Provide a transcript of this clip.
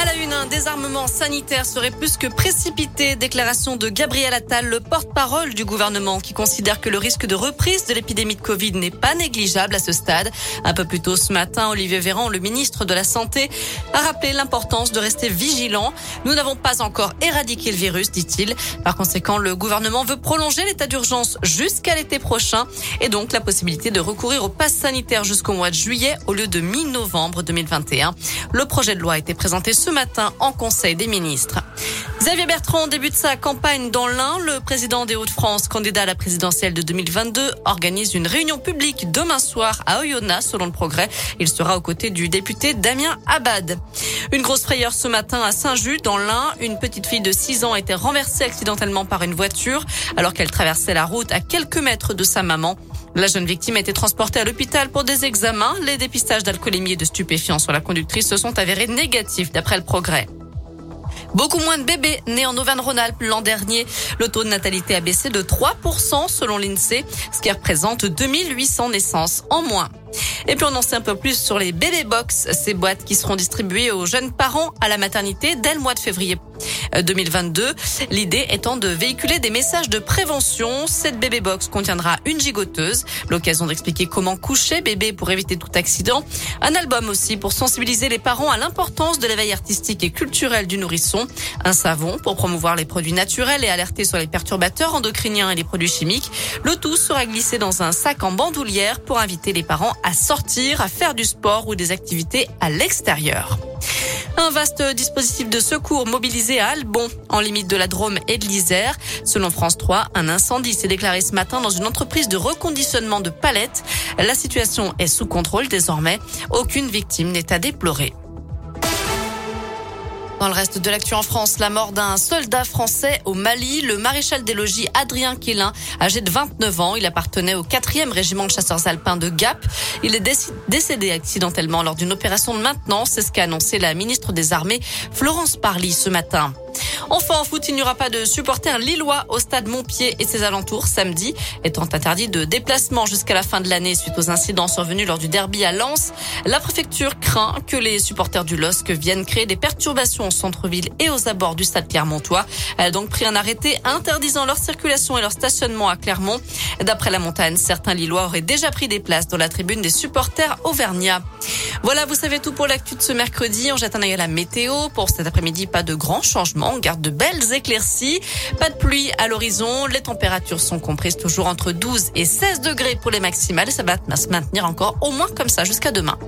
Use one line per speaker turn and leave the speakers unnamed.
À la une, un désarmement sanitaire serait plus que précipité. Déclaration de Gabriel Attal, le porte-parole du gouvernement, qui considère que le risque de reprise de l'épidémie de Covid n'est pas négligeable à ce stade. Un peu plus tôt ce matin, Olivier Véran, le ministre de la Santé, a rappelé l'importance de rester vigilant. Nous n'avons pas encore éradiqué le virus, dit-il. Par conséquent, le gouvernement veut prolonger l'état d'urgence jusqu'à l'été prochain et donc la possibilité de recourir au pass sanitaire jusqu'au mois de juillet au lieu de mi-novembre 2021. Le projet de loi a été présenté ce matin en Conseil des ministres. Xavier Bertrand débute sa campagne dans l'Ain. Le président des Hauts-de-France, candidat à la présidentielle de 2022, organise une réunion publique demain soir à Oyonnax, selon le progrès. Il sera aux côtés du député Damien Abad. Une grosse frayeur ce matin à Saint-Just, dans l'Ain. Une petite fille de 6 ans a été renversée accidentellement par une voiture alors qu'elle traversait la route à quelques mètres de sa maman. La jeune victime a été transportée à l'hôpital pour des examens. Les dépistages d'alcoolémie et de stupéfiants sur la conductrice se sont avérés négatifs d'après le progrès. Beaucoup moins de bébés nés en Auvergne-Rhône-Alpes l'an dernier. Le taux de natalité a baissé de 3% selon l'INSEE, ce qui représente 2800 naissances en moins. Et puis on en sait un peu plus sur les bébé box, ces boîtes qui seront distribuées aux jeunes parents à la maternité dès le mois de février 2022. Euh, L'idée étant de véhiculer des messages de prévention. Cette bébé box contiendra une gigoteuse, l'occasion d'expliquer comment coucher bébé pour éviter tout accident. Un album aussi pour sensibiliser les parents à l'importance de l'éveil artistique et culturel du nourrisson. Un savon pour promouvoir les produits naturels et alerter sur les perturbateurs endocriniens et les produits chimiques. Le tout sera glissé dans un sac en bandoulière pour inviter les parents à sortir, à faire du sport ou des activités à l'extérieur. Un vaste dispositif de secours mobilisé à Albon, en limite de la Drôme et de l'Isère. Selon France 3, un incendie s'est déclaré ce matin dans une entreprise de reconditionnement de palettes. La situation est sous contrôle désormais. Aucune victime n'est à déplorer. Dans le reste de l'actu en France, la mort d'un soldat français au Mali, le maréchal des logis Adrien Quélin, âgé de 29 ans. Il appartenait au 4e régiment de chasseurs alpins de Gap. Il est décédé accidentellement lors d'une opération de maintenance. C'est ce qu'a annoncé la ministre des Armées, Florence Parly, ce matin. Enfin, en foot, il n'y aura pas de supporters lillois au stade Montpied et ses alentours samedi, étant interdit de déplacement jusqu'à la fin de l'année suite aux incidents survenus lors du derby à Lens. La préfecture craint que les supporters du LOSC viennent créer des perturbations au centre-ville et aux abords du stade Clermontois. Elle a donc pris un arrêté interdisant leur circulation et leur stationnement à Clermont. D'après la montagne, certains Lillois auraient déjà pris des places dans la tribune des supporters auvergnats. Voilà, vous savez tout pour l'actu de ce mercredi. On jette un œil à la météo. Pour cet après-midi, pas de grands changements. De belles éclaircies. Pas de pluie à l'horizon. Les températures sont comprises toujours entre 12 et 16 degrés pour les maximales. Ça va se maintenir encore au moins comme ça jusqu'à demain.